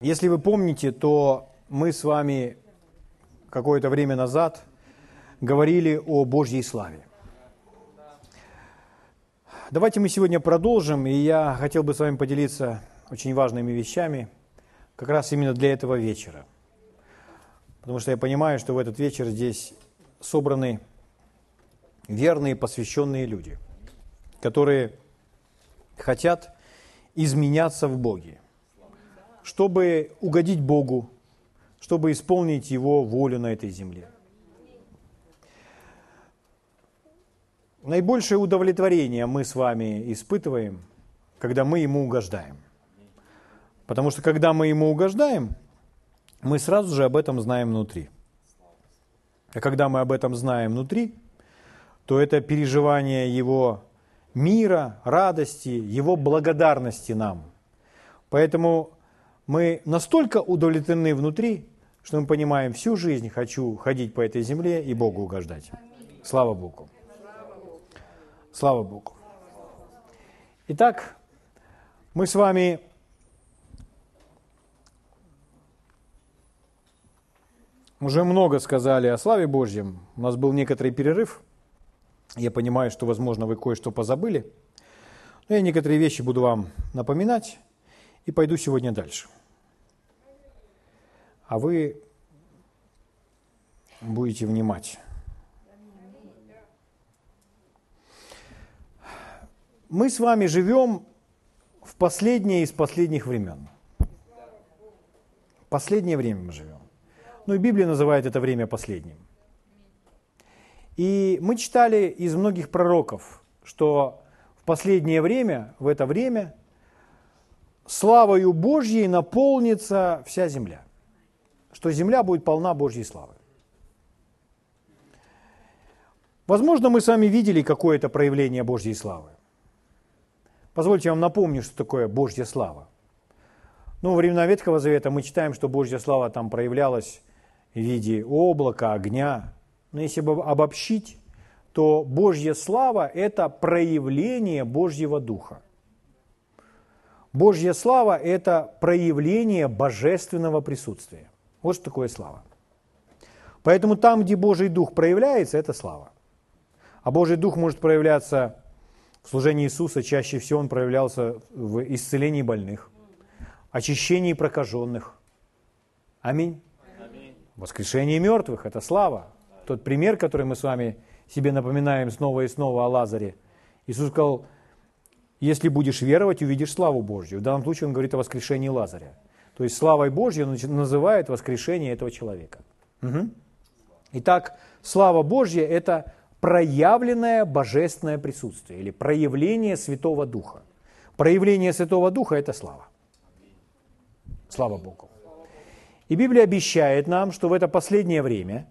Если вы помните, то мы с вами какое-то время назад говорили о Божьей славе. Давайте мы сегодня продолжим, и я хотел бы с вами поделиться очень важными вещами, как раз именно для этого вечера. Потому что я понимаю, что в этот вечер здесь собраны верные, посвященные люди, которые хотят изменяться в Боге – чтобы угодить Богу, чтобы исполнить Его волю на этой земле. Наибольшее удовлетворение мы с вами испытываем, когда мы Ему угождаем. Потому что когда мы Ему угождаем, мы сразу же об этом знаем внутри. А когда мы об этом знаем внутри, то это переживание Его мира, радости, Его благодарности нам. Поэтому мы настолько удовлетворены внутри, что мы понимаем, всю жизнь хочу ходить по этой земле и Богу угождать. Слава Богу. Слава Богу. Итак, мы с вами уже много сказали о славе Божьем. У нас был некоторый перерыв. Я понимаю, что, возможно, вы кое-что позабыли. Но я некоторые вещи буду вам напоминать и пойду сегодня дальше а вы будете внимать. Мы с вами живем в последнее из последних времен. Последнее время мы живем. Ну и Библия называет это время последним. И мы читали из многих пророков, что в последнее время, в это время, славою Божьей наполнится вся земля что земля будет полна Божьей славы. Возможно, мы с вами видели какое-то проявление Божьей славы. Позвольте я вам напомню, что такое Божья слава. Ну, во времена Ветхого Завета мы читаем, что Божья слава там проявлялась в виде облака, огня. Но если бы обобщить, то Божья слава – это проявление Божьего Духа. Божья слава – это проявление божественного присутствия. Вот что такое слава. Поэтому там, где Божий Дух проявляется, это слава. А Божий Дух может проявляться в служении Иисуса, чаще всего он проявлялся в исцелении больных, очищении прокаженных. Аминь. Аминь. Воскрешение мертвых – это слава. Тот пример, который мы с вами себе напоминаем снова и снова о Лазаре. Иисус сказал, если будешь веровать, увидишь славу Божью. В данном случае он говорит о воскрешении Лазаря. То есть славой Божьей он называет воскрешение этого человека. Угу. Итак, слава Божья – это проявленное божественное присутствие или проявление Святого Духа. Проявление Святого Духа – это слава. Слава Богу. И Библия обещает нам, что в это последнее время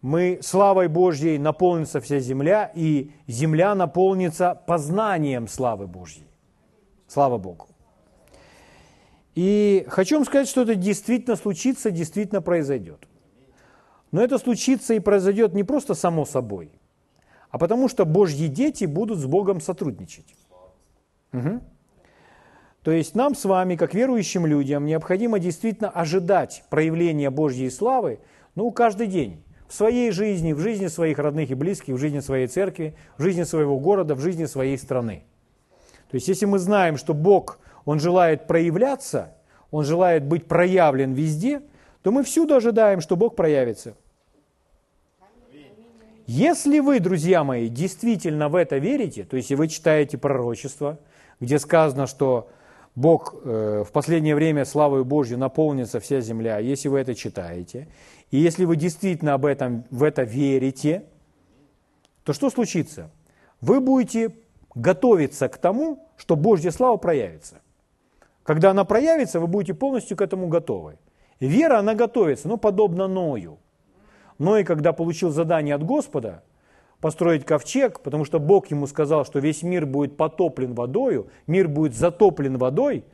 мы славой Божьей наполнится вся земля, и земля наполнится познанием славы Божьей. Слава Богу. И хочу вам сказать, что это действительно случится, действительно произойдет. Но это случится и произойдет не просто само собой, а потому что Божьи дети будут с Богом сотрудничать. Угу. То есть нам с вами, как верующим людям, необходимо действительно ожидать проявления Божьей славы, ну, каждый день. В своей жизни, в жизни своих родных и близких, в жизни своей церкви, в жизни своего города, в жизни своей страны. То есть если мы знаем, что Бог он желает проявляться, он желает быть проявлен везде, то мы всюду ожидаем, что Бог проявится. Если вы, друзья мои, действительно в это верите, то есть вы читаете пророчество, где сказано, что Бог э, в последнее время славою Божью наполнится вся земля, если вы это читаете, и если вы действительно об этом, в это верите, то что случится? Вы будете готовиться к тому, что Божья слава проявится. Когда она проявится, вы будете полностью к этому готовы. Вера, она готовится, но подобно Ною. Ной, когда получил задание от Господа построить ковчег, потому что Бог ему сказал, что весь мир будет потоплен водою, мир будет затоплен водой,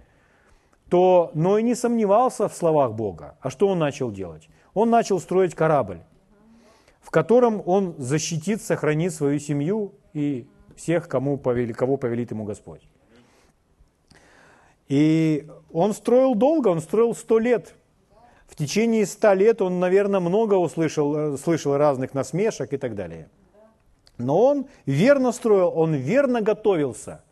то Ной не сомневался в словах Бога. А что он начал делать? Он начал строить корабль, в котором он защитит, сохранит свою семью и всех, кому повели, кого повелит ему Господь. И он строил долго, он строил сто лет. В течение ста лет он, наверное, много услышал, э, слышал разных насмешек и так далее. Но он верно строил, он верно готовился.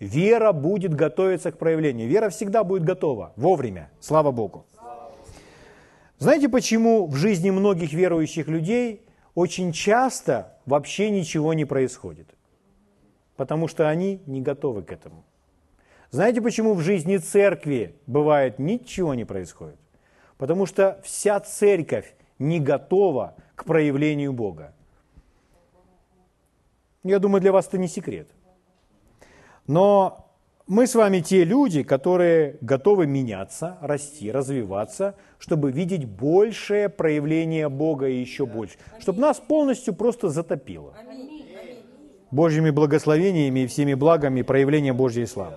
Вера будет готовиться к проявлению. Вера всегда будет готова, вовремя, слава Богу. Знаете, почему в жизни многих верующих людей очень часто вообще ничего не происходит? Потому что они не готовы к этому. Знаете, почему в жизни церкви бывает ничего не происходит? Потому что вся церковь не готова к проявлению Бога. Я думаю, для вас это не секрет. Но мы с вами те люди, которые готовы меняться, расти, развиваться, чтобы видеть большее проявление Бога и еще больше. Чтобы нас полностью просто затопило. Божьими благословениями и всеми благами проявления Божьей славы.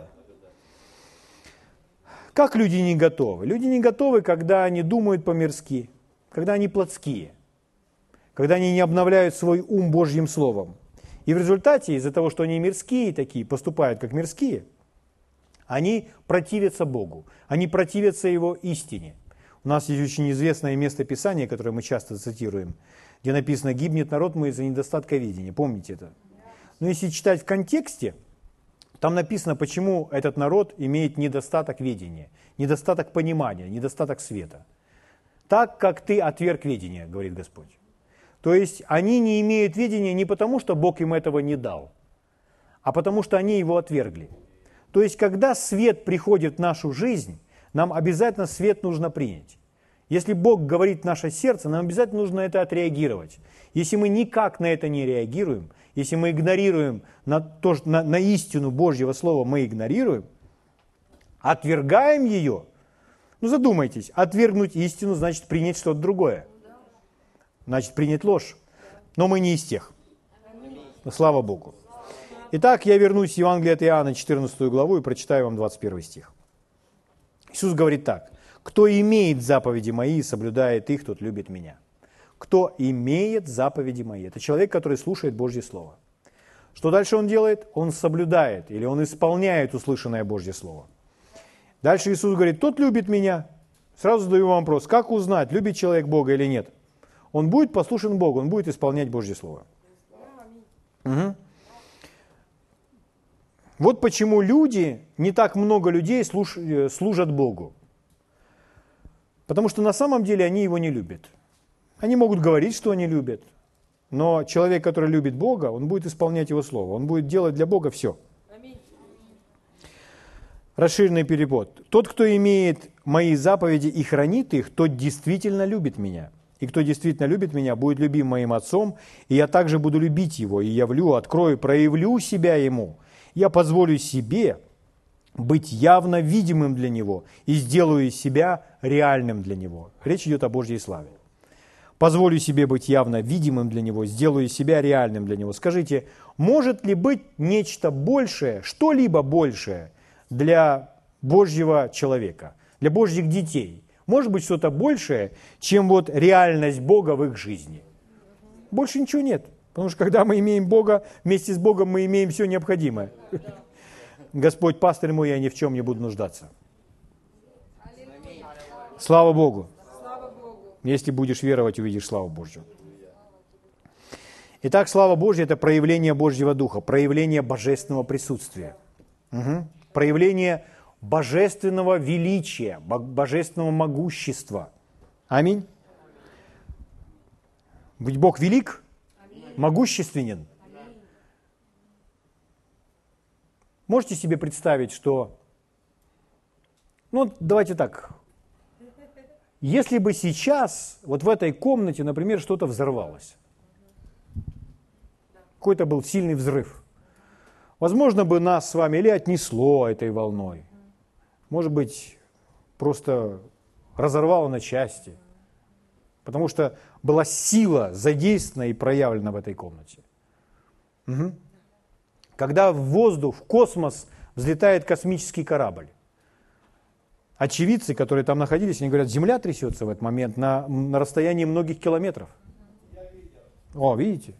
Как люди не готовы? Люди не готовы, когда они думают по-мирски, когда они плотские, когда они не обновляют свой ум Божьим Словом. И в результате, из-за того, что они мирские такие, поступают как мирские, они противятся Богу, они противятся Его истине. У нас есть очень известное место Писания, которое мы часто цитируем, где написано «гибнет народ мой из-за недостатка видения». Помните это? Но если читать в контексте – там написано, почему этот народ имеет недостаток ведения, недостаток понимания, недостаток света. Так, как ты отверг ведение, говорит Господь. То есть они не имеют ведения не потому, что Бог им этого не дал, а потому что они его отвергли. То есть, когда свет приходит в нашу жизнь, нам обязательно свет нужно принять. Если Бог говорит наше сердце, нам обязательно нужно это отреагировать. Если мы никак на это не реагируем, если мы игнорируем на, то, на, на истину Божьего Слова, мы игнорируем, отвергаем ее, ну задумайтесь, отвергнуть истину значит принять что-то другое. Значит принять ложь. Но мы не из тех. Слава Богу. Итак, я вернусь в Евангелие от Иоанна, 14 главу, и прочитаю вам 21 стих. Иисус говорит так. «Кто имеет заповеди мои и соблюдает их, тот любит меня» кто имеет заповеди мои. Это человек, который слушает Божье Слово. Что дальше он делает? Он соблюдает или он исполняет услышанное Божье Слово. Дальше Иисус говорит, тот любит меня. Сразу задаю вам вопрос, как узнать, любит человек Бога или нет? Он будет послушен Богу, он будет исполнять Божье Слово. Угу. Вот почему люди, не так много людей э, служат Богу. Потому что на самом деле они его не любят. Они могут говорить, что они любят, но человек, который любит Бога, он будет исполнять Его Слово, он будет делать для Бога все. Расширенный перевод. Тот, кто имеет мои заповеди и хранит их, тот действительно любит меня. И кто действительно любит меня, будет любим моим Отцом, и я также буду любить его, и явлю, открою, проявлю себя ему. Я позволю себе быть явно видимым для него и сделаю себя реальным для него. Речь идет о Божьей славе позволю себе быть явно видимым для него, сделаю себя реальным для него. Скажите, может ли быть нечто большее, что-либо большее для Божьего человека, для Божьих детей? Может быть что-то большее, чем вот реальность Бога в их жизни? Больше ничего нет. Потому что когда мы имеем Бога, вместе с Богом мы имеем все необходимое. Господь, пастырь мой, я ни в чем не буду нуждаться. Слава Богу. Если будешь веровать, увидишь славу Божью. Итак, слава Божья – это проявление Божьего Духа, проявление божественного присутствия, угу. проявление божественного величия, божественного могущества. Аминь. Ведь Бог велик, могущественен. Можете себе представить, что, ну давайте так, если бы сейчас вот в этой комнате, например, что-то взорвалось, какой-то был сильный взрыв, возможно бы нас с вами или отнесло этой волной, может быть, просто разорвало на части, потому что была сила задействована и проявлена в этой комнате. Угу. Когда в воздух, в космос взлетает космический корабль, очевидцы, которые там находились, они говорят, земля трясется в этот момент на, на расстоянии многих километров. О, видите?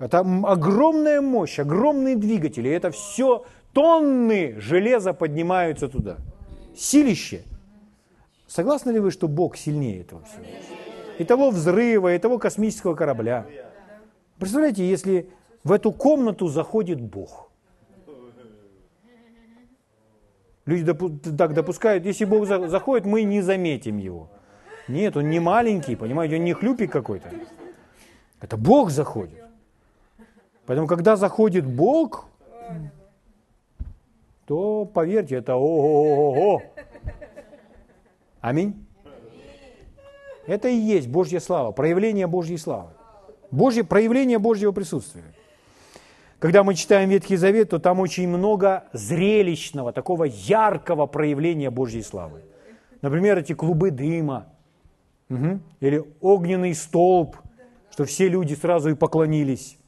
Это огромная мощь, огромные двигатели. Это все тонны железа поднимаются туда. Силище. Согласны ли вы, что Бог сильнее этого всего? И того взрыва, и того космического корабля. Представляете, если в эту комнату заходит Бог. Люди так допускают, если Бог заходит, мы не заметим его. Нет, он не маленький, понимаете, он не хлюпик какой-то. Это Бог заходит. Поэтому, когда заходит Бог, то, поверьте, это ого-го-го. Аминь. Это и есть Божья слава, проявление Божьей славы. Божье, проявление Божьего присутствия. Когда мы читаем Ветхий Завет, то там очень много зрелищного, такого яркого проявления Божьей славы. Например, эти клубы дыма, угу, или огненный столб, что все люди сразу и поклонились.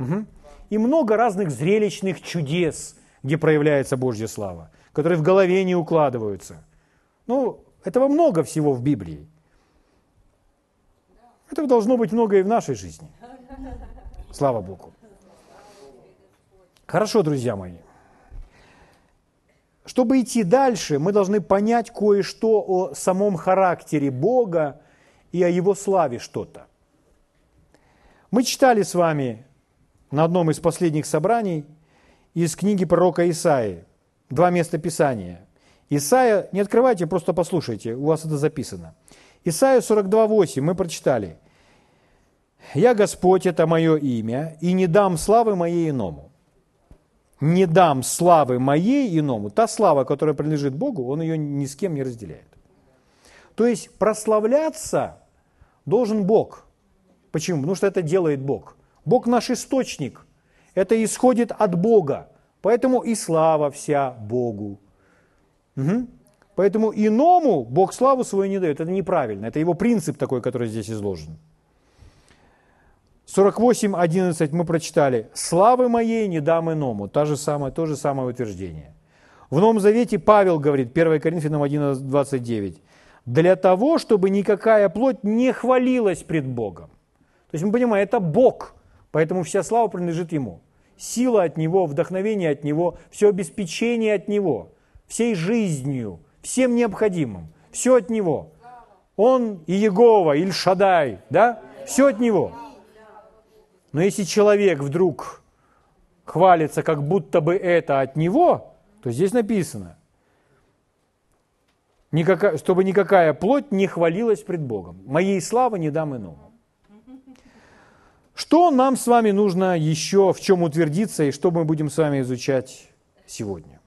Угу. И много разных зрелищных чудес, где проявляется Божья слава, которые в голове не укладываются. Ну, этого много всего в Библии. Этого должно быть много и в нашей жизни. Слава Богу. Хорошо, друзья мои. Чтобы идти дальше, мы должны понять кое-что о самом характере Бога и о Его славе что-то. Мы читали с вами на одном из последних собраний из книги пророка Исаии. Два места Писания. Исаия, не открывайте, просто послушайте, у вас это записано. Исаия 42.8 мы прочитали. «Я Господь, это мое имя, и не дам славы моей иному». Не дам славы моей иному. Та слава, которая принадлежит Богу, Он ее ни с кем не разделяет. То есть прославляться должен Бог. Почему? Потому что это делает Бог. Бог наш источник. Это исходит от Бога. Поэтому и слава вся Богу. Угу. Поэтому иному Бог славу свою не дает. Это неправильно. Это его принцип такой, который здесь изложен. 48.11 мы прочитали. «Славы моей не дам иному». То же самое, то же самое утверждение. В Новом Завете Павел говорит, 1 Коринфянам 11.29, «Для того, чтобы никакая плоть не хвалилась пред Богом». То есть мы понимаем, это Бог, поэтому вся слава принадлежит Ему. Сила от Него, вдохновение от Него, все обеспечение от Него, всей жизнью, всем необходимым, все от Него. Он и Егова, Ильшадай, да? Все от Него. Но если человек вдруг хвалится, как будто бы это от него, то здесь написано, чтобы никакая плоть не хвалилась пред Богом. Моей славы не дам иному. Что нам с вами нужно еще, в чем утвердиться, и что мы будем с вами изучать сегодня?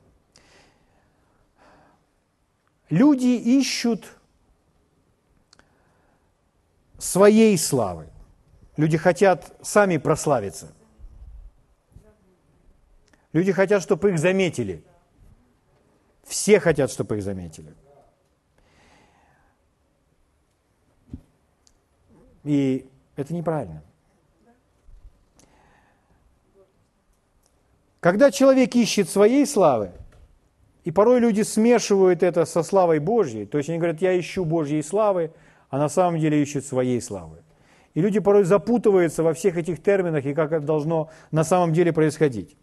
Люди ищут своей славы. Люди хотят сами прославиться. Люди хотят, чтобы их заметили. Все хотят, чтобы их заметили. И это неправильно. Когда человек ищет своей славы, и порой люди смешивают это со славой Божьей, то есть они говорят, я ищу Божьей славы, а на самом деле ищут своей славы. И люди порой запутываются во всех этих терминах и как это должно на самом деле происходить.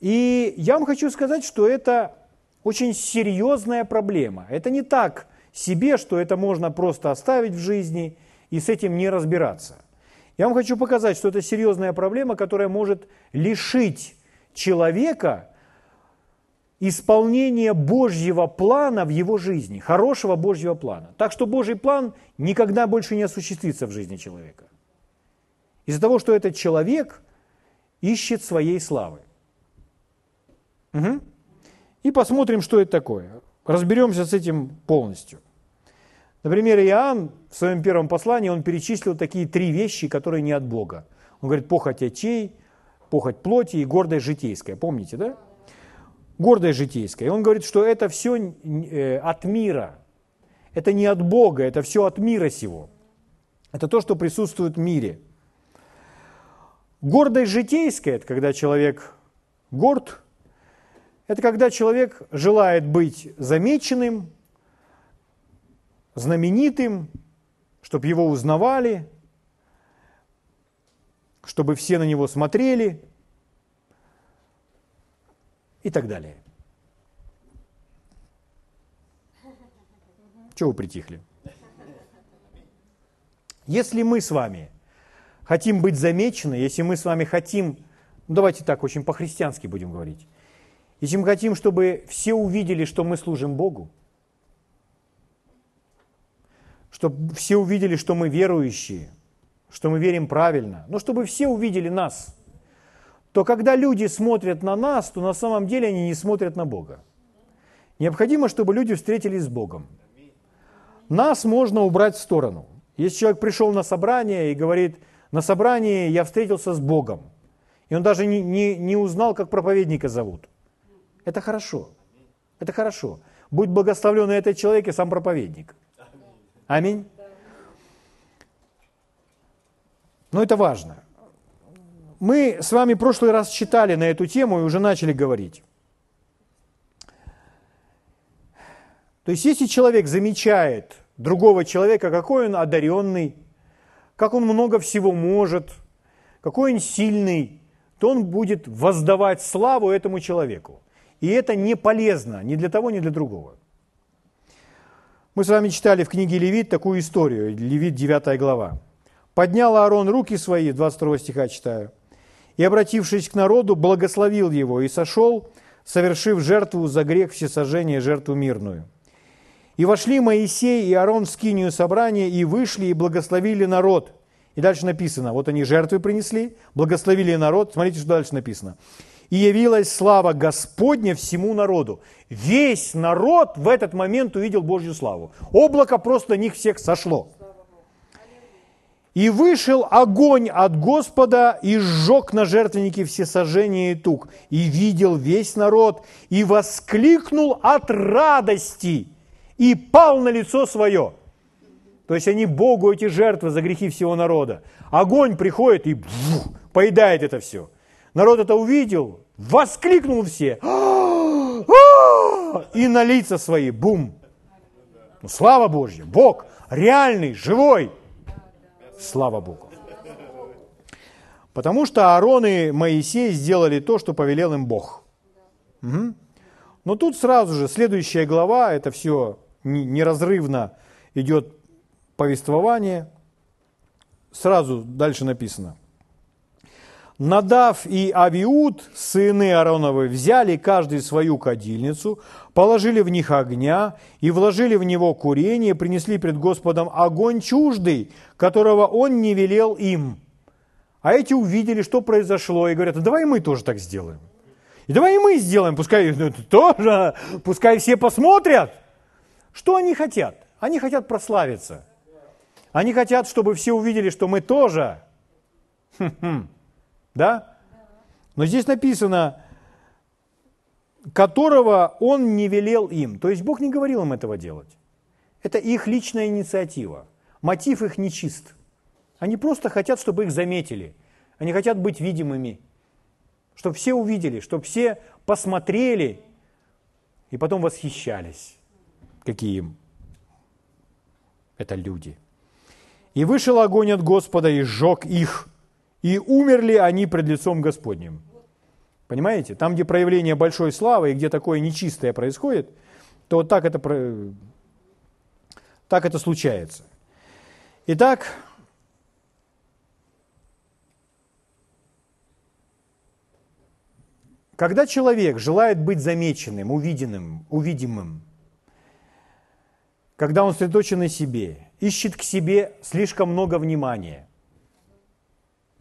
И я вам хочу сказать, что это очень серьезная проблема. Это не так себе, что это можно просто оставить в жизни и с этим не разбираться. Я вам хочу показать, что это серьезная проблема, которая может лишить человека исполнения Божьего плана в его жизни, хорошего Божьего плана. Так что Божий план никогда больше не осуществится в жизни человека. Из-за того, что этот человек ищет своей славы. Угу. И посмотрим, что это такое. Разберемся с этим полностью. Например, Иоанн в своем первом послании, он перечислил такие три вещи, которые не от Бога. Он говорит, похоть очей, похоть плоти и гордость житейская. Помните, да? Гордость житейская. И он говорит, что это все э, от мира. Это не от Бога, это все от мира сего. Это то, что присутствует в мире. Гордость житейская – это когда человек горд, это когда человек желает быть замеченным, знаменитым, чтобы его узнавали, чтобы все на него смотрели – и так далее. Чего вы притихли? Если мы с вами хотим быть замечены, если мы с вами хотим, ну давайте так, очень по-христиански будем говорить, если мы хотим, чтобы все увидели, что мы служим Богу, чтобы все увидели, что мы верующие, что мы верим правильно, но чтобы все увидели нас, то когда люди смотрят на нас, то на самом деле они не смотрят на Бога. Необходимо, чтобы люди встретились с Богом. Нас можно убрать в сторону. Если человек пришел на собрание и говорит, на собрании я встретился с Богом, и он даже не, не, не узнал, как проповедника зовут. Это хорошо. Это хорошо. Будь благословлен и этот человек, и сам проповедник. Аминь. Но это важно. Мы с вами в прошлый раз читали на эту тему и уже начали говорить. То есть, если человек замечает другого человека, какой он одаренный, как он много всего может, какой он сильный, то он будет воздавать славу этому человеку. И это не полезно ни для того, ни для другого. Мы с вами читали в книге Левит такую историю, Левит 9 глава. «Поднял Аарон руки свои», 22 стиха читаю, «и, обратившись к народу, благословил его и сошел, совершив жертву за грех всесожжения, жертву мирную. И вошли Моисей и Аарон в скинию собрания, и вышли, и благословили народ». И дальше написано, вот они жертвы принесли, благословили народ. Смотрите, что дальше написано. «И явилась слава Господня всему народу». Весь народ в этот момент увидел Божью славу. Облако просто них всех сошло. И вышел огонь от Господа и сжег на жертвеннике все сожжения и тук. И видел весь народ, и воскликнул от радости – и пал на лицо свое. То есть они Богу эти жертвы за грехи всего народа. Огонь приходит и бфу, поедает это все. Народ это увидел, воскликнул все. И на лица свои, бум. Ну, слава Божья, Бог реальный, живой. Слава Богу. Потому что Аарон и Моисей сделали то, что повелел им Бог. Угу. Но тут сразу же следующая глава, это все неразрывно идет повествование. Сразу дальше написано. Надав и Авиуд, сыны Аароновы, взяли каждый свою кадильницу, положили в них огня и вложили в него курение, принесли пред Господом огонь чуждый, которого он не велел им. А эти увидели, что произошло, и говорят, давай мы тоже так сделаем. И давай и мы сделаем, пускай ну, тоже, пускай все посмотрят. Что они хотят? Они хотят прославиться. Они хотят, чтобы все увидели, что мы тоже. Да? Но здесь написано, которого он не велел им. То есть Бог не говорил им этого делать. Это их личная инициатива. Мотив их нечист. Они просто хотят, чтобы их заметили. Они хотят быть видимыми. Чтобы все увидели, чтобы все посмотрели и потом восхищались какие это люди. И вышел огонь от Господа и сжег их, и умерли они пред лицом Господним. Понимаете? Там, где проявление большой славы и где такое нечистое происходит, то вот так это, так это случается. Итак, когда человек желает быть замеченным, увиденным, увидимым, когда он сосредоточен на себе, ищет к себе слишком много внимания,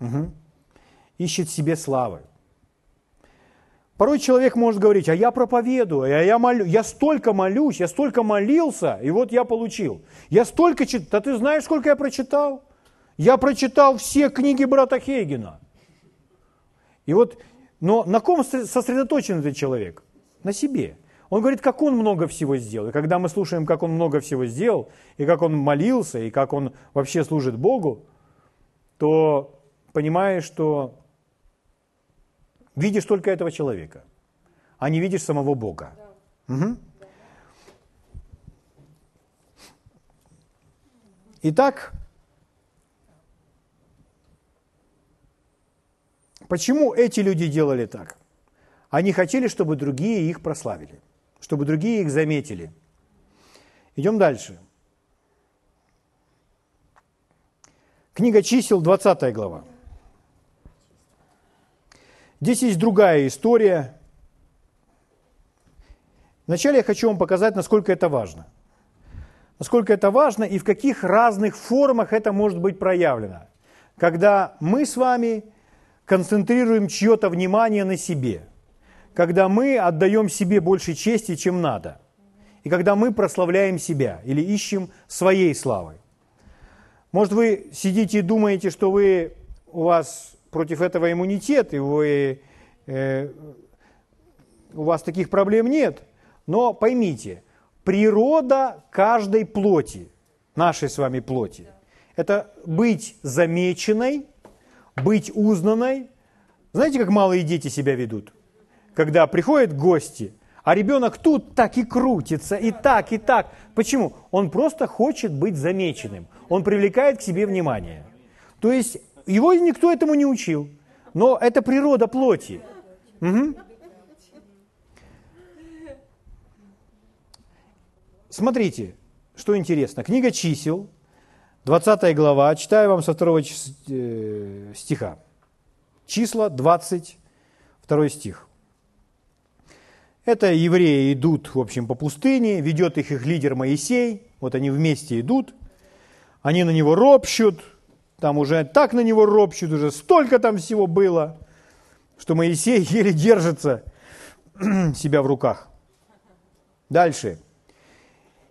угу. ищет себе славы. Порой человек может говорить, а я проповедую, а я молю, я столько молюсь, я столько молился, и вот я получил. Я столько читал, да ты знаешь, сколько я прочитал? Я прочитал все книги брата Хейгена. И вот, но на ком сосредоточен этот человек? На себе. Он говорит, как он много всего сделал. И когда мы слушаем, как он много всего сделал, и как он молился, и как он вообще служит Богу, то понимаешь, что видишь только этого человека, а не видишь самого Бога. Угу. Итак, почему эти люди делали так? Они хотели, чтобы другие их прославили, чтобы другие их заметили. Идем дальше. Книга чисел, 20 глава. Здесь есть другая история. Вначале я хочу вам показать, насколько это важно. Насколько это важно и в каких разных формах это может быть проявлено. Когда мы с вами концентрируем чье-то внимание на себе – когда мы отдаем себе больше чести, чем надо. И когда мы прославляем себя или ищем своей славы. Может, вы сидите и думаете, что вы, у вас против этого иммунитет, и вы, э, у вас таких проблем нет. Но поймите, природа каждой плоти, нашей с вами плоти, это быть замеченной, быть узнанной. Знаете, как малые дети себя ведут? когда приходят гости, а ребенок тут так и крутится, и так, и так. Почему? Он просто хочет быть замеченным. Он привлекает к себе внимание. То есть его никто этому не учил. Но это природа плоти. Угу. Смотрите, что интересно. Книга чисел, 20 глава, читаю вам со второго э, стиха. Числа 22 стих. Это евреи идут, в общем, по пустыне, ведет их их лидер Моисей, вот они вместе идут, они на него ропщут, там уже так на него ропщут, уже столько там всего было, что Моисей еле держится себя в руках. Дальше.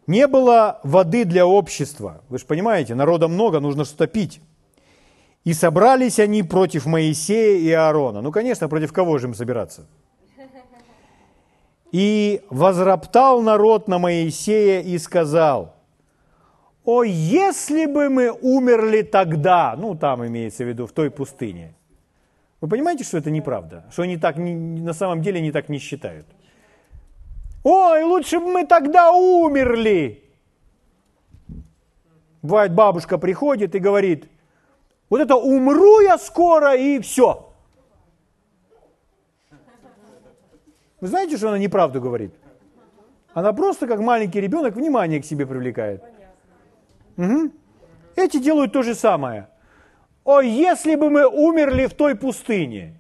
Не было воды для общества. Вы же понимаете, народа много, нужно что-то пить. И собрались они против Моисея и Аарона. Ну, конечно, против кого же им собираться? И возроптал народ на Моисея и сказал, «О, если бы мы умерли тогда!» Ну, там имеется в виду, в той пустыне. Вы понимаете, что это неправда? Что они так, на самом деле не так не считают? Ой, лучше бы мы тогда умерли! Бывает, бабушка приходит и говорит, вот это умру я скоро и все. Вы знаете, что она неправду говорит? Она просто, как маленький ребенок, внимание к себе привлекает. Угу. Эти делают то же самое. О, если бы мы умерли в той пустыне.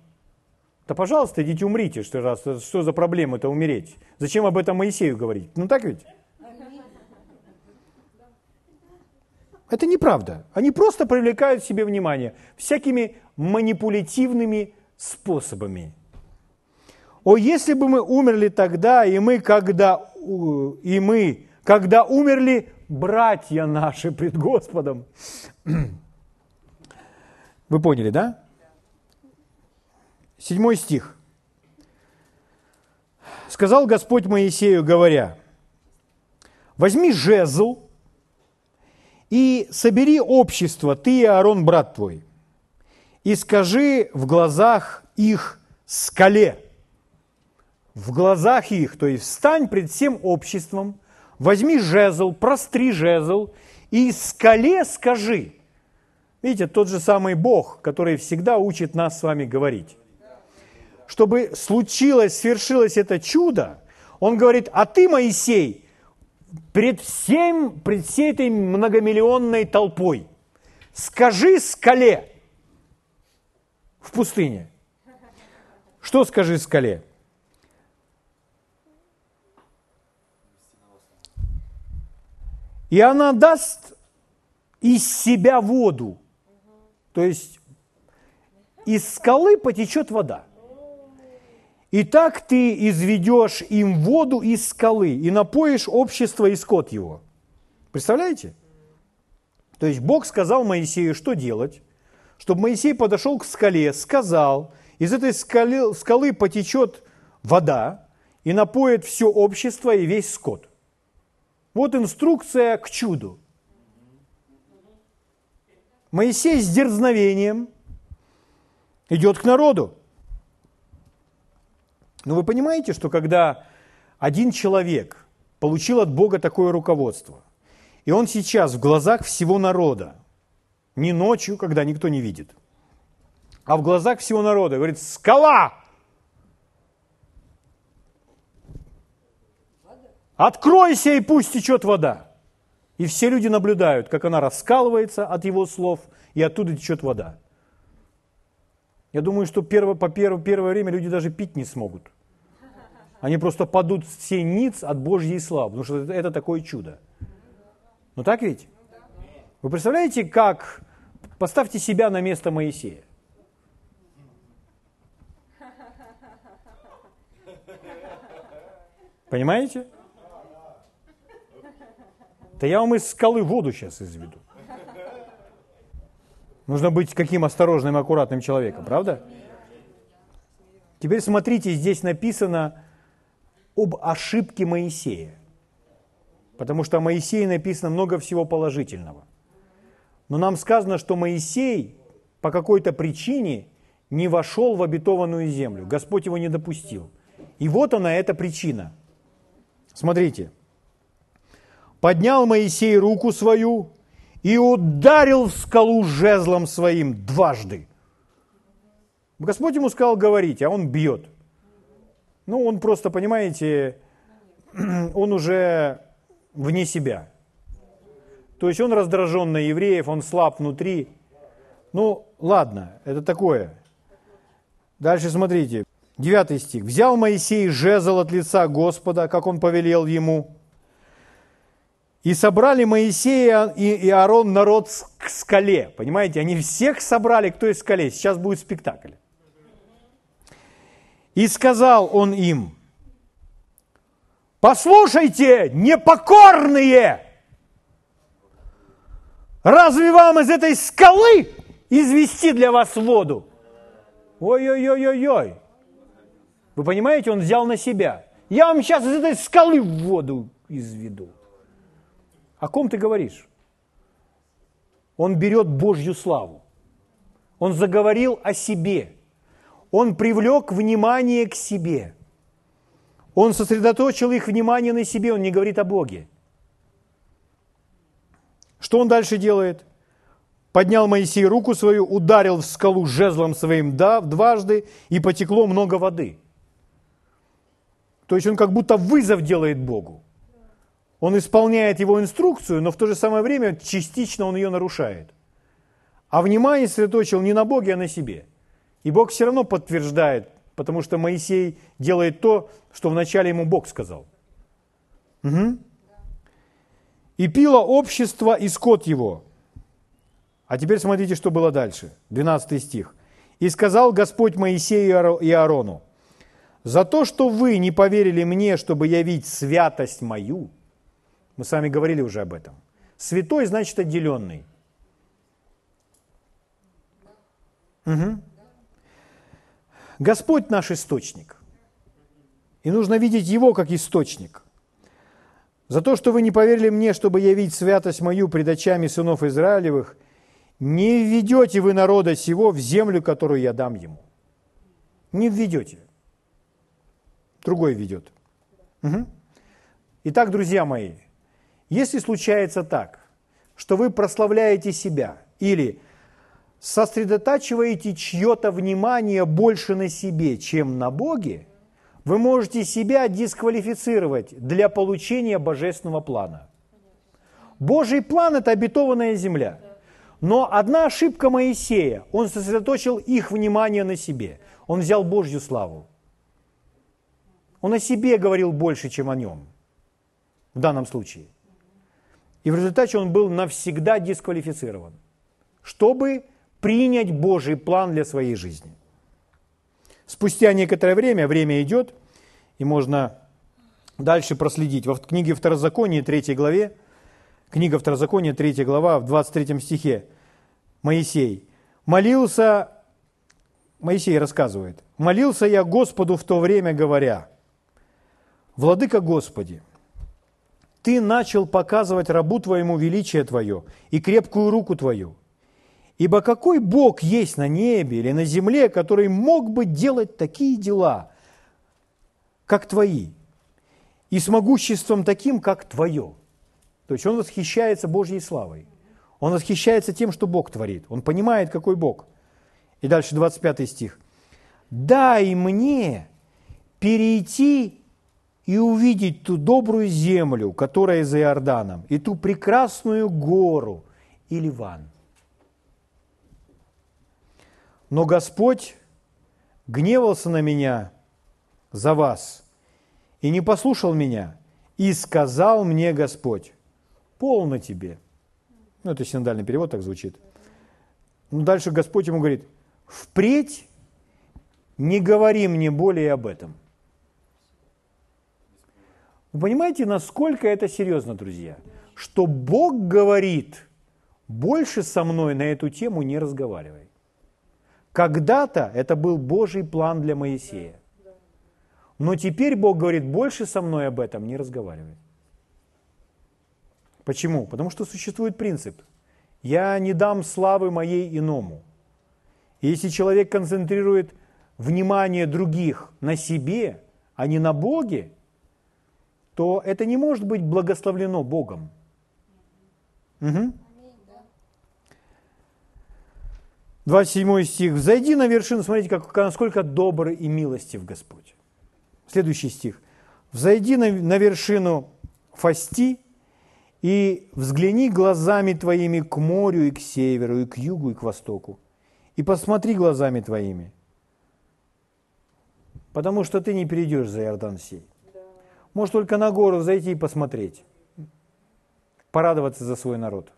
Да, пожалуйста, идите умрите, что, раз, что за проблема это умереть? Зачем об этом Моисею говорить? Ну так ведь? Это неправда. Они просто привлекают к себе внимание всякими манипулятивными способами. О, если бы мы умерли тогда, и мы, когда, и мы, когда умерли братья наши пред Господом. Вы поняли, да? Седьмой стих. Сказал Господь Моисею, говоря, возьми жезл и собери общество, ты и Аарон, брат твой, и скажи в глазах их скале – в глазах их, то есть встань пред всем обществом, возьми жезл, простри жезл и скале скажи. Видите, тот же самый Бог, который всегда учит нас с вами говорить. Чтобы случилось, свершилось это чудо, он говорит, а ты, Моисей, пред, всем, пред всей этой многомиллионной толпой, скажи скале в пустыне. Что скажи скале? И она даст из себя воду. То есть из скалы потечет вода. И так ты изведешь им воду из скалы и напоишь общество и скот его. Представляете? То есть Бог сказал Моисею, что делать, чтобы Моисей подошел к скале, сказал, из этой скалы, скалы потечет вода и напоит все общество и весь скот. Вот инструкция к чуду. Моисей с дерзновением идет к народу. Но вы понимаете, что когда один человек получил от Бога такое руководство, и он сейчас в глазах всего народа, не ночью, когда никто не видит, а в глазах всего народа говорит «Скала!» Откройся и пусть течет вода. И все люди наблюдают, как она раскалывается от его слов, и оттуда течет вода. Я думаю, что первое, по первое, первое время люди даже пить не смогут. Они просто падут все ниц от Божьей славы, потому что это такое чудо. Ну так ведь? Вы представляете, как... Поставьте себя на место Моисея. Понимаете? Да я вам из скалы воду сейчас изведу. Нужно быть каким осторожным и аккуратным человеком, правда? Теперь смотрите, здесь написано об ошибке Моисея. Потому что о Моисее написано много всего положительного. Но нам сказано, что Моисей по какой-то причине не вошел в обетованную землю. Господь его не допустил. И вот она, эта причина. Смотрите. Поднял Моисей руку свою и ударил в скалу жезлом своим дважды. Господь ему сказал говорить, а он бьет. Ну, он просто, понимаете, он уже вне себя. То есть он раздражен на евреев, он слаб внутри. Ну, ладно, это такое. Дальше смотрите. Девятый стих. «Взял Моисей жезл от лица Господа, как он повелел ему, и собрали Моисея и Аарон народ к скале». Понимаете, они всех собрали к той скале. Сейчас будет спектакль. И сказал он им, послушайте, непокорные, разве вам из этой скалы извести для вас воду? Ой-ой-ой-ой-ой. Вы понимаете, он взял на себя. Я вам сейчас из этой скалы воду изведу. О ком ты говоришь? Он берет Божью славу. Он заговорил о себе – он привлек внимание к себе. Он сосредоточил их внимание на себе, он не говорит о Боге. Что он дальше делает? Поднял Моисей руку свою, ударил в скалу жезлом своим да, дважды, и потекло много воды. То есть он как будто вызов делает Богу. Он исполняет его инструкцию, но в то же самое время частично он ее нарушает. А внимание сосредоточил не на Боге, а на себе – и Бог все равно подтверждает, потому что Моисей делает то, что вначале ему Бог сказал. Угу. И пило общество и скот его. А теперь смотрите, что было дальше. 12 стих. «И сказал Господь Моисею и Аарону, за то, что вы не поверили мне, чтобы явить святость мою, мы с вами говорили уже об этом. Святой значит отделенный. Угу. Господь наш источник. И нужно видеть Его как источник. За то, что вы не поверили мне, чтобы явить святость мою пред очами сынов Израилевых, не введете вы народа сего в землю, которую я дам ему. Не введете. Другой ведет. Угу. Итак, друзья мои, если случается так, что вы прославляете себя или сосредотачиваете чье-то внимание больше на себе, чем на Боге, вы можете себя дисквалифицировать для получения божественного плана. Божий план – это обетованная земля. Но одна ошибка Моисея, он сосредоточил их внимание на себе. Он взял Божью славу. Он о себе говорил больше, чем о нем в данном случае. И в результате он был навсегда дисквалифицирован, чтобы принять Божий план для своей жизни. Спустя некоторое время, время идет, и можно дальше проследить. В книге Второзакония, 3 главе, книга Второзакония, 3 глава, в 23 стихе, Моисей молился, Моисей рассказывает, «Молился я Господу в то время, говоря, «Владыка Господи, Ты начал показывать рабу Твоему величие Твое и крепкую руку Твою, Ибо какой Бог есть на небе или на земле, который мог бы делать такие дела, как твои, и с могуществом таким, как твое? То есть он восхищается Божьей славой. Он восхищается тем, что Бог творит. Он понимает, какой Бог. И дальше 25 стих. «Дай мне перейти и увидеть ту добрую землю, которая за Иорданом, и ту прекрасную гору и Ливан. Но Господь гневался на меня за вас и не послушал меня, и сказал мне Господь, полно тебе. Ну, это синодальный перевод так звучит. Ну, дальше Господь ему говорит, впредь не говори мне более об этом. Вы понимаете, насколько это серьезно, друзья? Что Бог говорит, больше со мной на эту тему не разговаривай. Когда-то это был Божий план для Моисея. Но теперь Бог говорит, больше со мной об этом не разговаривай. Почему? Потому что существует принцип. Я не дам славы моей иному. Если человек концентрирует внимание других на себе, а не на Боге, то это не может быть благословлено Богом. Угу. 27 стих. «Взойди на вершину». Смотрите, как, насколько добрый и милостив Господь. Следующий стих. «Взойди на, на вершину Фасти и взгляни глазами твоими к морю и к северу, и к югу, и к востоку. И посмотри глазами твоими, потому что ты не перейдешь за Иордан сей. Можешь только на гору зайти и посмотреть, порадоваться за свой народ,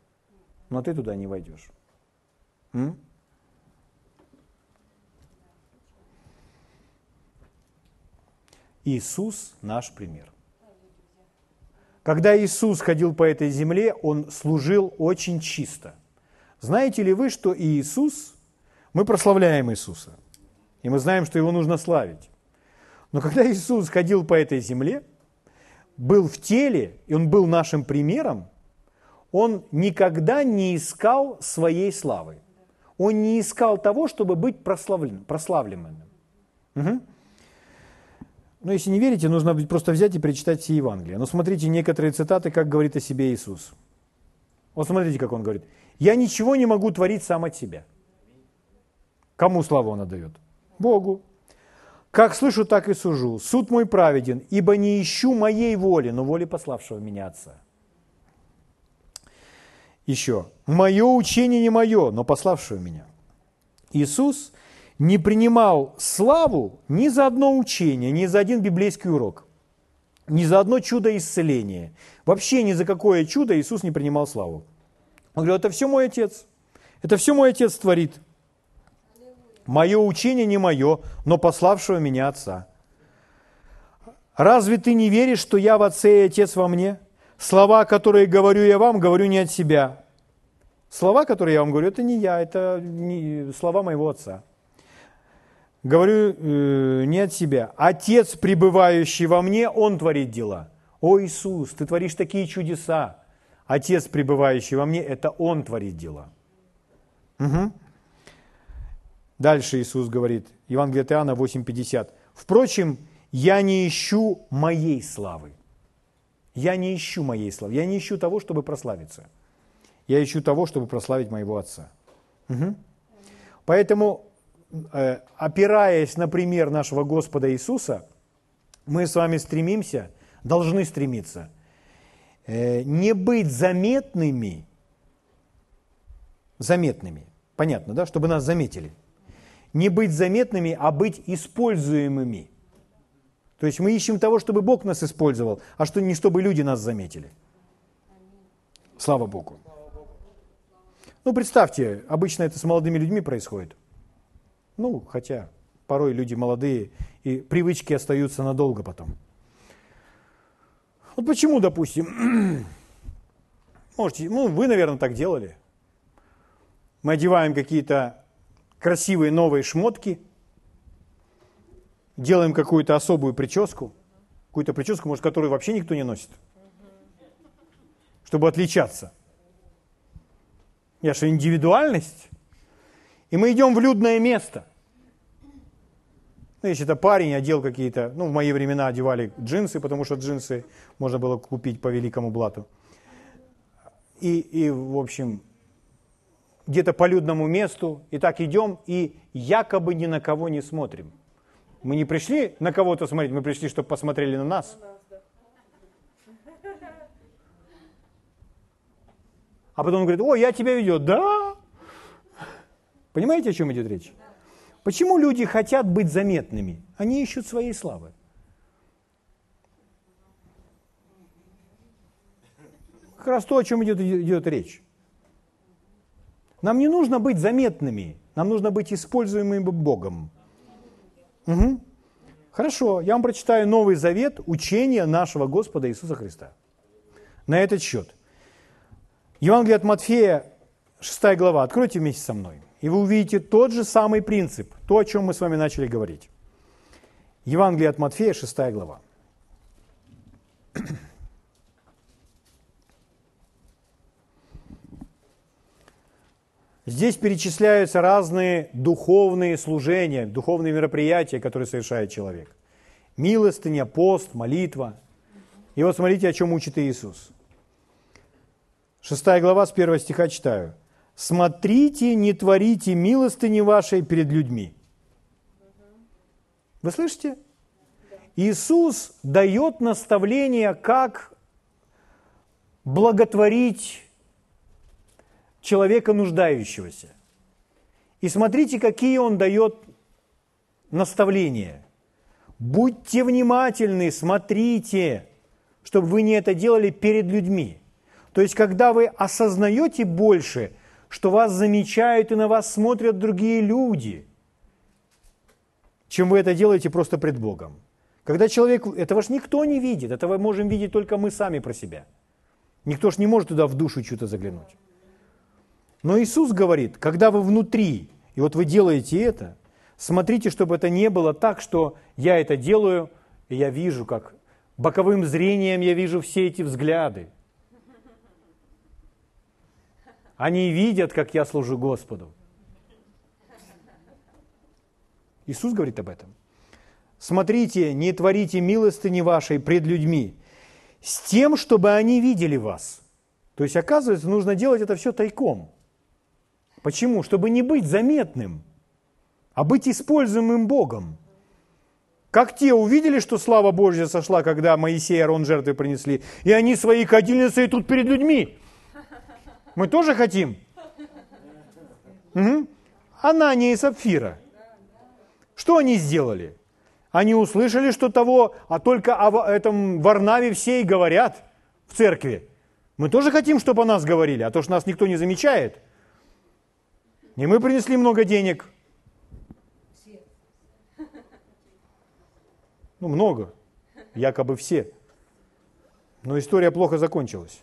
но ты туда не войдешь. М? Иисус наш пример. Когда Иисус ходил по этой земле, Он служил очень чисто. Знаете ли вы, что Иисус, мы прославляем Иисуса, и мы знаем, что Его нужно славить. Но когда Иисус ходил по этой земле, был в теле, и Он был нашим примером, Он никогда не искал своей славы. Он не искал того, чтобы быть прославленным. прославленным. Угу. Но если не верите, нужно просто взять и прочитать все Евангелия. Но смотрите некоторые цитаты, как говорит о себе Иисус. Вот смотрите, как он говорит. «Я ничего не могу творить сам от себя». Кому славу он отдает? Богу. «Как слышу, так и сужу. Суд мой праведен, ибо не ищу моей воли, но воли пославшего меня Отца». Еще. «Мое учение не мое, но пославшего меня». Иисус – не принимал славу ни за одно учение, ни за один библейский урок, ни за одно чудо исцеления. Вообще ни за какое чудо Иисус не принимал славу. Он говорил, это все мой Отец, это все мой Отец творит. Мое учение не мое, но пославшего меня Отца. Разве ты не веришь, что я в Отце и Отец во мне? Слова, которые говорю я вам, говорю не от себя. Слова, которые я вам говорю, это не я, это не слова моего Отца говорю э, не от себя. Отец, пребывающий во мне, Он творит дела. О Иисус, Ты творишь такие чудеса. Отец, пребывающий во мне, это Он творит дела. Угу. Дальше Иисус говорит, Евангелие от Иоанна 8,50. Впрочем, я не ищу моей славы. Я не ищу моей славы. Я не ищу того, чтобы прославиться. Я ищу того, чтобы прославить моего Отца. Угу. Поэтому Э, опираясь на пример нашего Господа Иисуса, мы с вами стремимся, должны стремиться, э, не быть заметными, заметными, понятно, да, чтобы нас заметили. Не быть заметными, а быть используемыми. То есть мы ищем того, чтобы Бог нас использовал, а что не чтобы люди нас заметили. Слава Богу. Ну, представьте, обычно это с молодыми людьми происходит – ну, хотя порой люди молодые, и привычки остаются надолго потом. Вот почему, допустим, можете, ну, вы, наверное, так делали. Мы одеваем какие-то красивые новые шмотки, делаем какую-то особую прическу, какую-то прическу, может, которую вообще никто не носит, чтобы отличаться. Я что, индивидуальность? И мы идем в людное место. Ну, если это парень, одел какие-то, ну, в мои времена одевали джинсы, потому что джинсы можно было купить по великому блату. И, и в общем, где-то по людному месту, и так идем, и якобы ни на кого не смотрим. Мы не пришли на кого-то смотреть, мы пришли, чтобы посмотрели на нас. А потом он говорит, о, я тебя ведет, да? Понимаете, о чем идет речь? Почему люди хотят быть заметными? Они ищут своей славы. Как раз то, о чем идет, идет речь. Нам не нужно быть заметными, нам нужно быть используемыми Богом. Угу. Хорошо, я вам прочитаю Новый Завет, учение нашего Господа Иисуса Христа. На этот счет. Евангелие от Матфея, 6 глава. Откройте вместе со мной. И вы увидите тот же самый принцип, то, о чем мы с вами начали говорить. Евангелие от Матфея, 6 глава. Здесь перечисляются разные духовные служения, духовные мероприятия, которые совершает человек. Милостыня, пост, молитва. И вот смотрите, о чем учит Иисус. Шестая глава с первого стиха читаю. «Смотрите, не творите милостыни вашей перед людьми». Вы слышите? Иисус дает наставление, как благотворить человека нуждающегося. И смотрите, какие он дает наставления. Будьте внимательны, смотрите, чтобы вы не это делали перед людьми. То есть, когда вы осознаете больше, что вас замечают и на вас смотрят другие люди, чем вы это делаете просто пред Богом. Когда человек, этого ж никто не видит, этого можем видеть только мы сами про себя. Никто ж не может туда в душу что-то заглянуть. Но Иисус говорит, когда вы внутри, и вот вы делаете это, смотрите, чтобы это не было так, что я это делаю, и я вижу, как боковым зрением я вижу все эти взгляды. Они видят, как я служу Господу. Иисус говорит об этом. Смотрите, не творите милостыни вашей пред людьми, с тем, чтобы они видели вас. То есть, оказывается, нужно делать это все тайком. Почему? Чтобы не быть заметным, а быть используемым Богом. Как те увидели, что слава Божья сошла, когда Моисей и Арон жертвы принесли, и они свои кадильницы тут перед людьми. Мы тоже хотим? Угу. Анания и Сапфира. Что они сделали? Они услышали, что того, а только о этом Варнаве все и говорят в церкви. Мы тоже хотим, чтобы о нас говорили, а то, что нас никто не замечает – не мы принесли много денег. Ну, много. Якобы все. Но история плохо закончилась.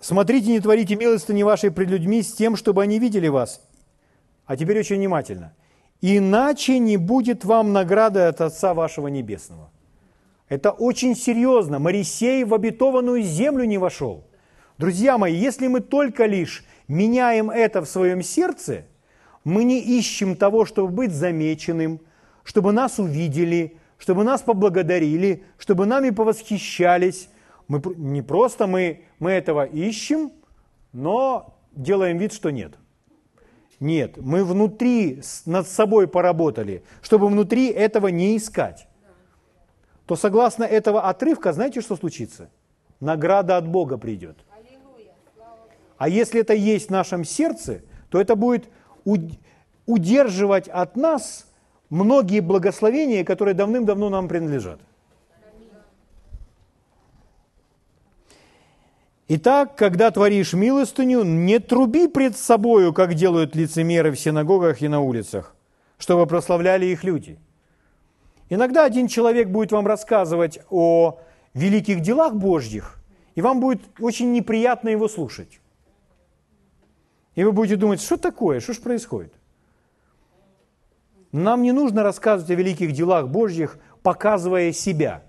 Смотрите, не творите милостыни вашей пред людьми с тем, чтобы они видели вас. А теперь очень внимательно. Иначе не будет вам награды от Отца вашего Небесного. Это очень серьезно. Моисей в обетованную землю не вошел. Друзья мои, если мы только лишь меняем это в своем сердце, мы не ищем того, чтобы быть замеченным, чтобы нас увидели, чтобы нас поблагодарили, чтобы нами повосхищались. Мы, не просто мы, мы этого ищем, но делаем вид, что нет. Нет, мы внутри над собой поработали, чтобы внутри этого не искать. То согласно этого отрывка, знаете, что случится? Награда от Бога придет – а если это есть в нашем сердце, то это будет удерживать от нас многие благословения, которые давным-давно нам принадлежат. Итак, когда творишь милостыню, не труби пред собою, как делают лицемеры в синагогах и на улицах, чтобы прославляли их люди. Иногда один человек будет вам рассказывать о великих делах Божьих, и вам будет очень неприятно его слушать. И вы будете думать, что такое, что же происходит? Нам не нужно рассказывать о великих делах Божьих, показывая себя.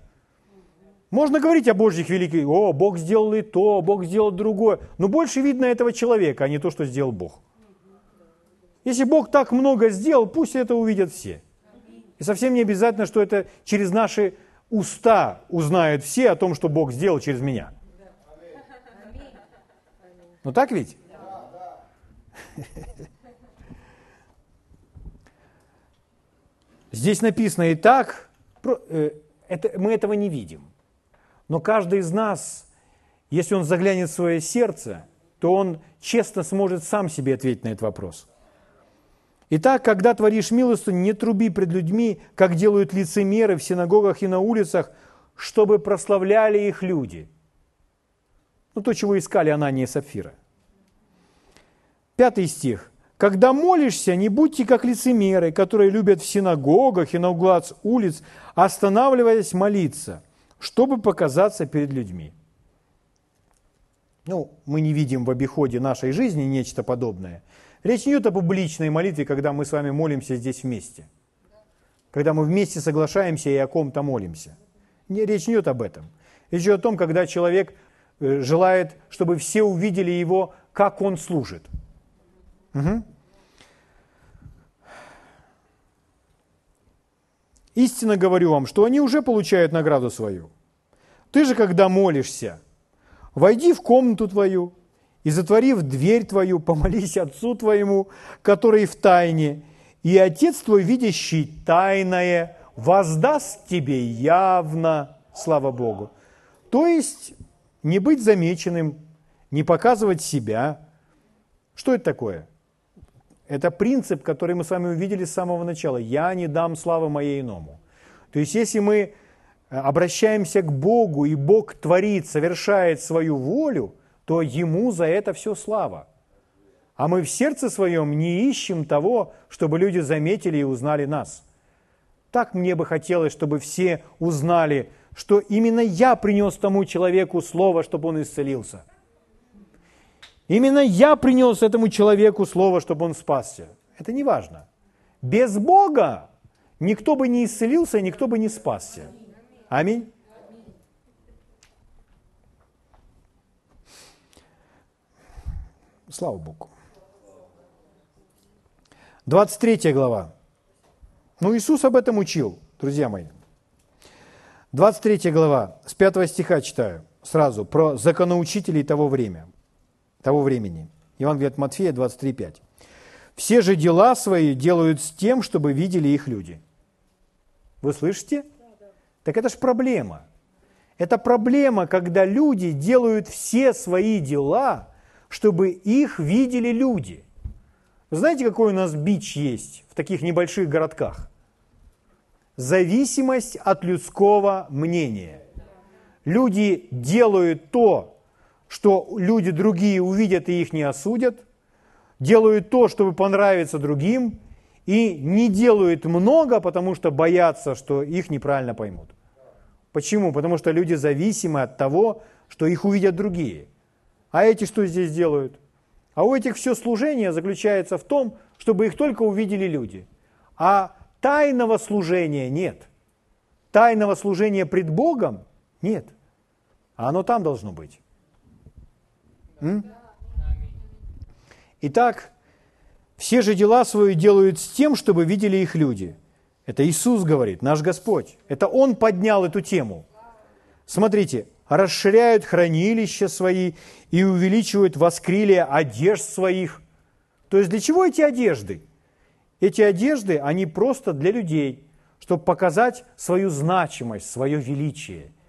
Можно говорить о Божьих великих, о, Бог сделал и то, Бог сделал другое, но больше видно этого человека, а не то, что сделал Бог. Если Бог так много сделал, пусть это увидят все. И совсем не обязательно, что это через наши уста узнают все о том, что Бог сделал через меня. Ну так ведь? Здесь написано и так, э, это, мы этого не видим. Но каждый из нас если он заглянет в свое сердце, то он честно сможет сам себе ответить на этот вопрос. Итак, когда творишь милостыню, не труби пред людьми, как делают лицемеры в синагогах и на улицах, чтобы прославляли их люди. Ну, то, чего искали Анания и Сапфира. Пятый стих. Когда молишься, не будьте как лицемеры, которые любят в синагогах и на углах улиц, останавливаясь молиться, чтобы показаться перед людьми. Ну, мы не видим в обиходе нашей жизни нечто подобное. Речь не идет о публичной молитве, когда мы с вами молимся здесь вместе. Когда мы вместе соглашаемся и о ком-то молимся. Не, речь не идет об этом. Речь идет о том, когда человек э, желает, чтобы все увидели его, как он служит. Угу. Истинно говорю вам, что они уже получают награду свою. Ты же, когда молишься, войди в комнату твою и, затворив дверь твою, помолись Отцу твоему, который в тайне, и Отец твой, видящий тайное, воздаст тебе явно, слава Богу. То есть не быть замеченным, не показывать себя. Что это такое? Это принцип, который мы с вами увидели с самого начала. «Я не дам славы моей иному». То есть, если мы э, обращаемся к Богу, и Бог творит, совершает свою волю, то Ему за это все слава. А мы в сердце своем не ищем того, чтобы люди заметили и узнали нас. Так мне бы хотелось, чтобы все узнали, что именно я принес тому человеку слово, чтобы он исцелился – Именно я принес этому человеку слово, чтобы он спасся. Это не важно. Без Бога никто бы не исцелился, никто бы не спасся. Аминь. Слава Богу. 23 глава. Ну, Иисус об этом учил, друзья мои. 23 глава, с 5 стиха читаю сразу, про законоучителей того времени того времени. Евангелие от Матфея 23.5. «Все же дела свои делают с тем, чтобы видели их люди». Вы слышите? Так это же проблема. Это проблема, когда люди делают все свои дела, чтобы их видели люди. Знаете, какой у нас бич есть в таких небольших городках? Зависимость от людского мнения. Люди делают то, что люди другие увидят и их не осудят, делают то, чтобы понравиться другим, и не делают много, потому что боятся, что их неправильно поймут. Почему? Потому что люди зависимы от того, что их увидят другие. А эти что здесь делают? А у этих все служение заключается в том, чтобы их только увидели люди. А тайного служения нет. Тайного служения пред Богом нет. А оно там должно быть. Итак, все же дела свои делают с тем, чтобы видели их люди. Это Иисус говорит, наш Господь. Это Он поднял эту тему. Смотрите, расширяют хранилища свои и увеличивают воскрилие одежд своих. То есть для чего эти одежды? Эти одежды, они просто для людей, чтобы показать свою значимость, свое величие –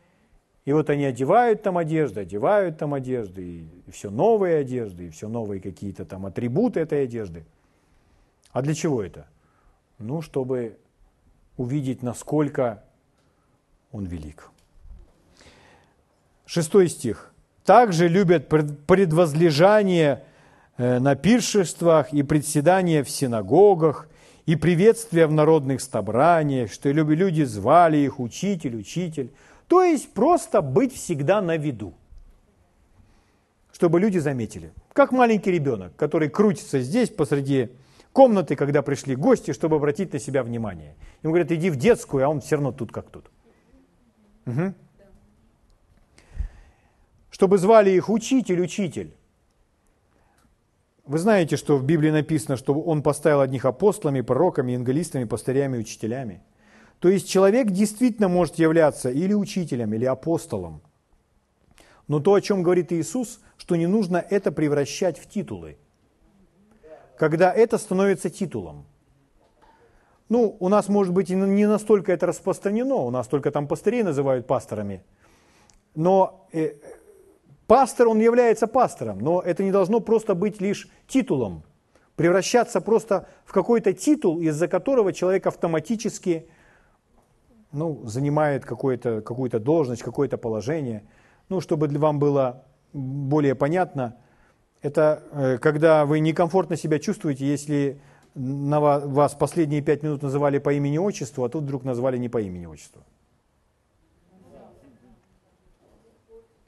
и вот они одевают там одежды, одевают там одежды, и все новые одежды, и все новые какие-то там атрибуты этой одежды. А для чего это? Ну, чтобы увидеть, насколько он велик. Шестой стих. «Также любят предвозлежание э, на пиршествах и председание в синагогах, и приветствия в народных собраниях, что люди звали их учитель, учитель». То есть просто быть всегда на виду, чтобы люди заметили. Как маленький ребенок, который крутится здесь посреди комнаты, когда пришли гости, чтобы обратить на себя внимание. Ему говорят, иди в детскую, а он все равно тут как тут. Угу. Чтобы звали их учитель, учитель. Вы знаете, что в Библии написано, что он поставил одних апостолами, пророками, евангелистами, пастырями, учителями. То есть человек действительно может являться или учителем, или апостолом. Но то, о чем говорит Иисус, что не нужно это превращать в титулы. Когда это становится титулом. Ну, у нас, может быть, не настолько это распространено, у нас только там пастырей называют пасторами. Но э, Пастор, он является пастором, но это не должно просто быть лишь титулом, превращаться просто в какой-то титул, из-за которого человек автоматически ну, занимает какую-то какую должность, какое-то положение. Ну, чтобы для вам было более понятно, это э, когда вы некомфортно себя чувствуете, если на вас последние пять минут называли по имени-отчеству, а тут вдруг назвали не по имени-отчеству.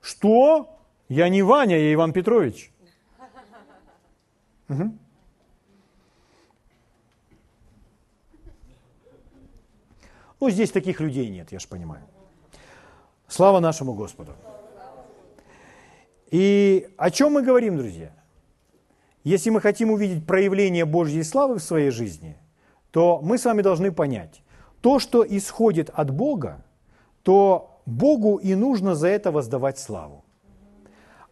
Что? Я не Ваня, я Иван Петрович. Угу. Ну, здесь таких людей нет, я же понимаю. Слава нашему Господу. И о чем мы говорим, друзья? Если мы хотим увидеть проявление Божьей славы в своей жизни, то мы с вами должны понять, то, что исходит от Бога, то Богу и нужно за это воздавать славу.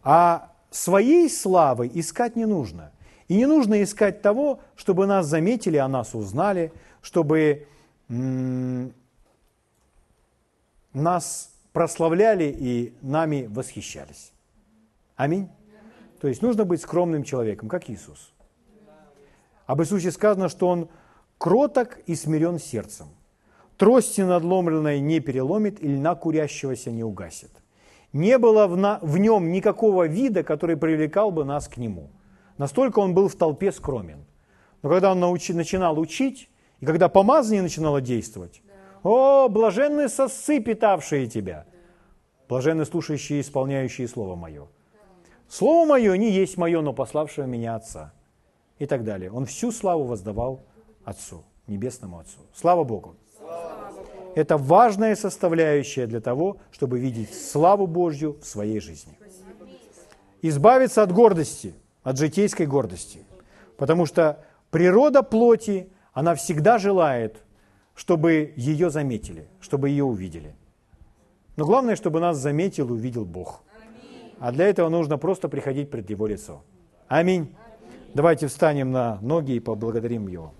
А своей славы искать не нужно. И не нужно искать того, чтобы нас заметили, о нас узнали, чтобы нас прославляли и нами восхищались. Аминь. То есть нужно быть скромным человеком, как Иисус. Об Иисусе сказано, что Он кроток и смирен сердцем. Трости надломленной не переломит и льна курящегося не угасит. Не было в, нем никакого вида, который привлекал бы нас к нему. Настолько он был в толпе скромен. Но когда он начинал учить, и когда помазание начинало действовать, о, блаженны сосцы, питавшие тебя, блаженны слушающие и исполняющие Слово Мое. Слово Мое не есть Мое, но пославшего меня Отца. И так далее. Он всю славу воздавал Отцу, Небесному Отцу. Слава Богу! Это важная составляющая для того, чтобы видеть славу Божью в своей жизни. Избавиться от гордости, от житейской гордости. Потому что природа плоти, она всегда желает, чтобы ее заметили, чтобы ее увидели. Но главное, чтобы нас заметил и увидел Бог. А для этого нужно просто приходить пред Его лицо. Аминь. Давайте встанем на ноги и поблагодарим Его.